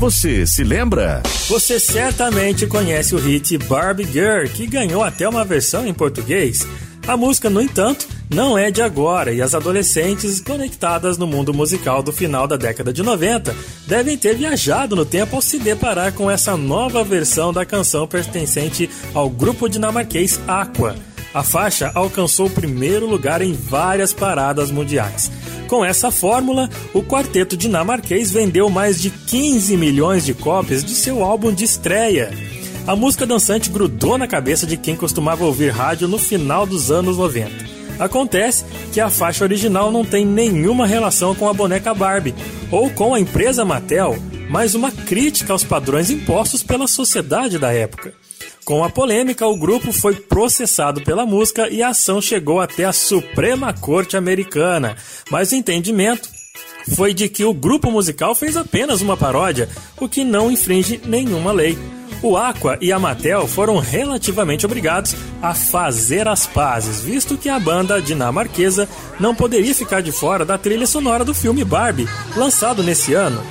B: Você se lembra?
A: Você certamente conhece o hit Barbie Girl, que ganhou até uma versão em português. A música, no entanto, não é de agora e as adolescentes conectadas no mundo musical do final da década de 90 devem ter viajado no tempo ao se deparar com essa nova versão da canção pertencente ao grupo dinamarquês Aqua. A faixa alcançou o primeiro lugar em várias paradas mundiais. Com essa fórmula, o quarteto dinamarquês vendeu mais de 15 milhões de cópias de seu álbum de estreia. A música dançante grudou na cabeça de quem costumava ouvir rádio no final dos anos 90. Acontece que a faixa original não tem nenhuma relação com a boneca Barbie ou com a empresa Mattel, mas uma crítica aos padrões impostos pela sociedade da época. Com a polêmica, o grupo foi processado pela música e a ação chegou até a Suprema Corte Americana. Mas o entendimento foi de que o grupo musical fez apenas uma paródia, o que não infringe nenhuma lei. O Aqua e a Mattel foram relativamente obrigados a fazer as pazes, visto que a banda dinamarquesa não poderia ficar de fora da trilha sonora do filme Barbie, lançado nesse ano.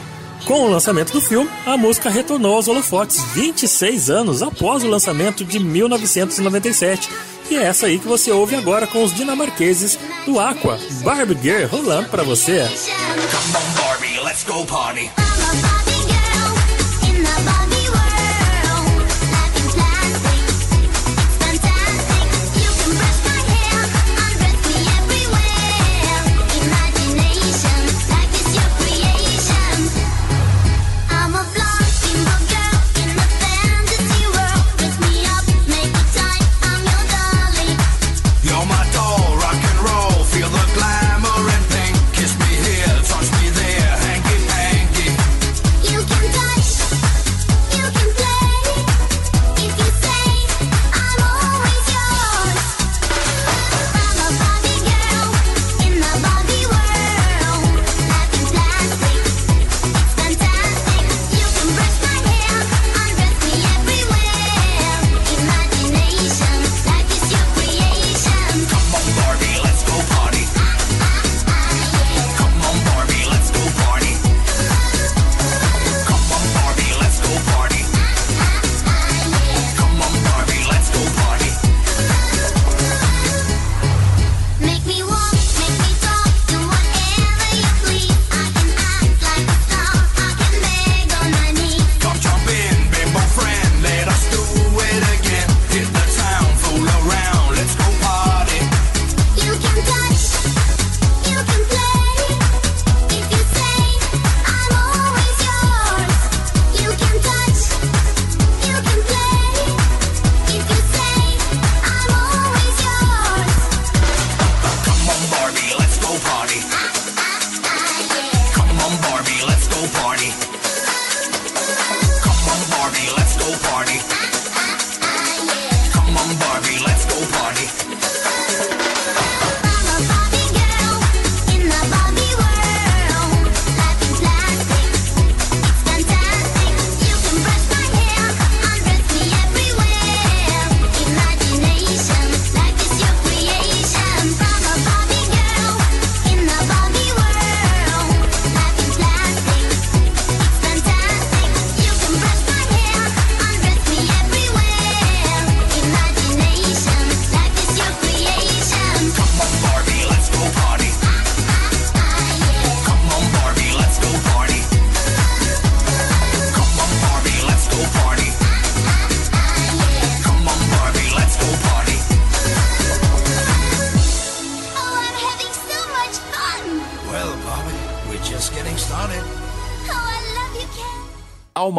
A: Com o lançamento do filme, a música retornou aos holofotes 26 anos após o lançamento de 1997. E é essa aí que você ouve agora com os dinamarqueses do Aqua, Barbie Girl, rolando para você.
U: Come on, Barbie, let's go party.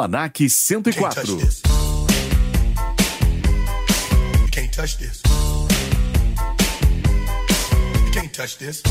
B: Almanac 104.
N: You can't touch this.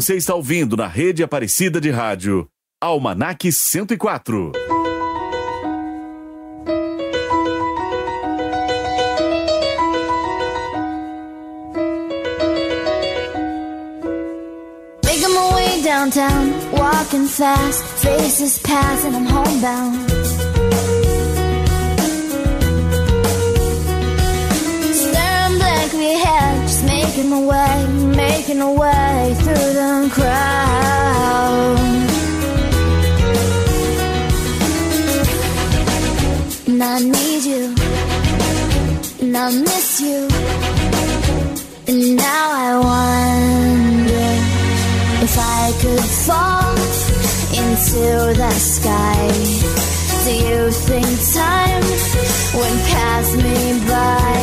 B: Você está ouvindo na rede Aparecida de Rádio, Almanac 104.
K: Making my way downtown, walking fast, faces pass and I'm homebound. Staring blankly ahead. Making a way, making a way through the crowd. And I need you, and I miss you, and now I wonder if I could fall into the sky. Do you think time went pass me by?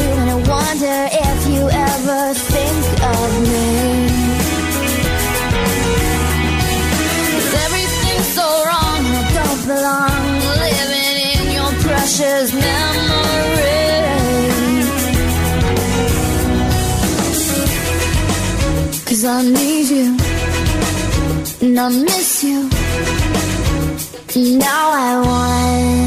K: and I wonder if you ever think of me. Cause everything's so wrong and I don't belong living in your precious I need you and I miss you. Now I want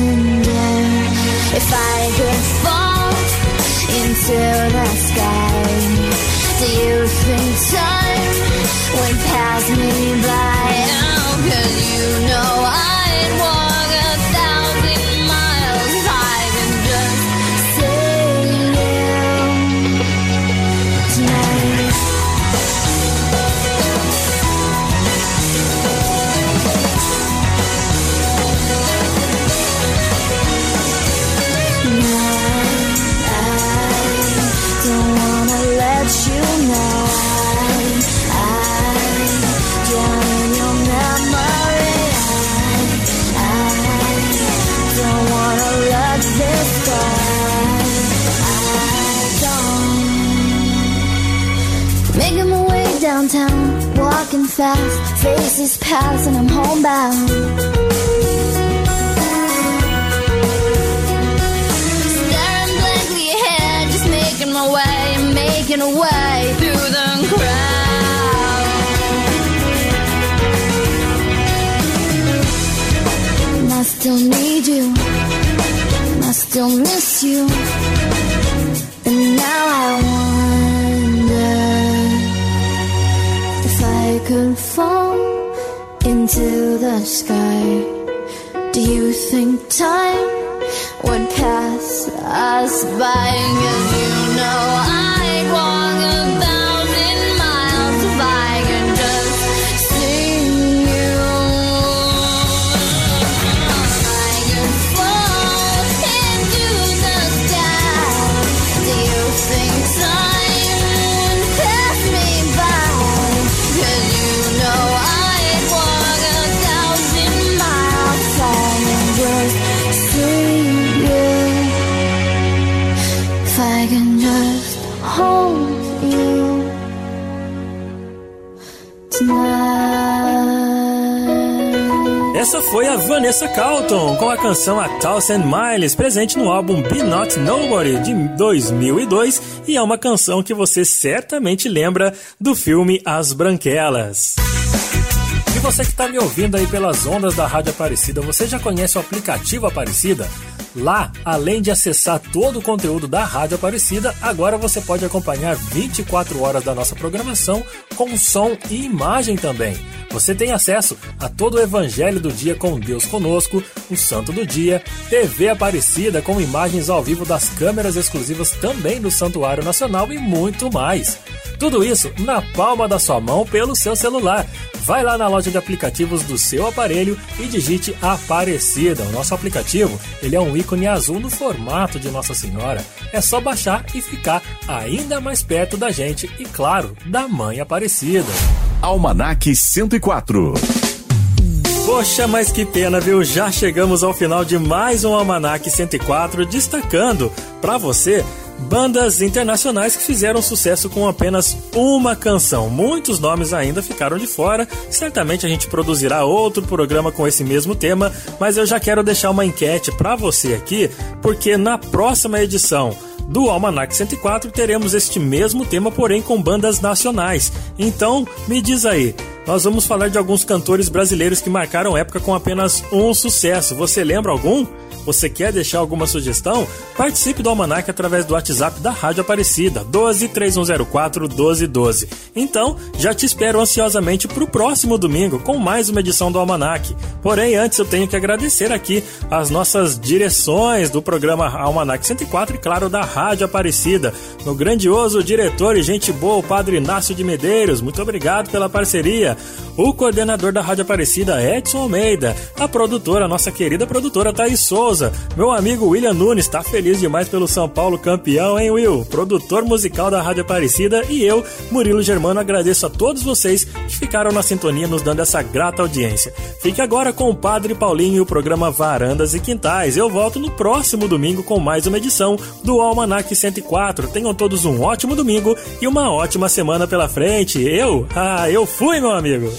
K: fast, faces pass and I'm homebound. Staring blankly ahead, just making my way, making a way through the crowd. I still need you, I still miss you. Into the sky. Do you think time would pass us by? Cause you know
A: Vanessa Carlton com a canção A Thousand Miles, presente no álbum Be Not Nobody de 2002 e é uma canção que você certamente lembra do filme As Branquelas. E você que está me ouvindo aí pelas ondas da Rádio Aparecida, você já conhece o aplicativo Aparecida? Lá, além de acessar todo o conteúdo da Rádio Aparecida, agora você pode acompanhar 24 horas da nossa programação com som e imagem também. Você tem acesso a todo o Evangelho do Dia com Deus Conosco, o Santo do Dia, TV Aparecida com imagens ao vivo das câmeras exclusivas também do Santuário Nacional e muito mais. Tudo isso na palma da sua mão pelo seu celular. Vai lá na loja de aplicativos do seu aparelho e digite Aparecida. O nosso aplicativo ele é um ícone azul no formato de Nossa Senhora. É só baixar e ficar ainda mais perto da gente e, claro, da Mãe Aparecida.
B: Almanac 104.
A: Poxa, mas que pena, viu? Já chegamos ao final de mais um Almanac 104, destacando para você bandas internacionais que fizeram sucesso com apenas uma canção. Muitos nomes ainda ficaram de fora. Certamente a gente produzirá outro programa com esse mesmo tema, mas eu já quero deixar uma enquete para você aqui, porque na próxima edição do Almanac 104 teremos este mesmo tema, porém com bandas nacionais. Então, me diz aí, nós vamos falar de alguns cantores brasileiros que marcaram época com apenas um sucesso. Você lembra algum? Você quer deixar alguma sugestão? Participe do Almanac através do WhatsApp da Rádio Aparecida, 12 3104 1212. Então, já te espero ansiosamente para o próximo domingo com mais uma edição do Almanac. Porém, antes eu tenho que agradecer aqui as nossas direções do programa Almanac 104 e, claro, da Rádio Aparecida. No grandioso diretor e gente boa, o Padre Inácio de Medeiros. Muito obrigado pela parceria. O coordenador da Rádio Aparecida, Edson Almeida. A produtora, nossa querida produtora Thaís Souza. Meu amigo William Nunes está feliz demais pelo São Paulo campeão, hein, Will? Produtor musical da Rádio Aparecida e eu, Murilo Germano, agradeço a todos vocês que ficaram na sintonia nos dando essa grata audiência. Fique agora com o Padre Paulinho e o programa Varandas e Quintais. Eu volto no próximo domingo com mais uma edição do Almanac 104. Tenham todos um ótimo domingo e uma ótima semana pela frente. Eu? Ah, eu fui, meu amigo!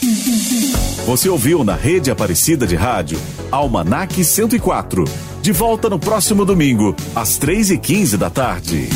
B: Você ouviu na Rede Aparecida de Rádio Almanac 104. De volta no próximo domingo, às 3h15 da tarde.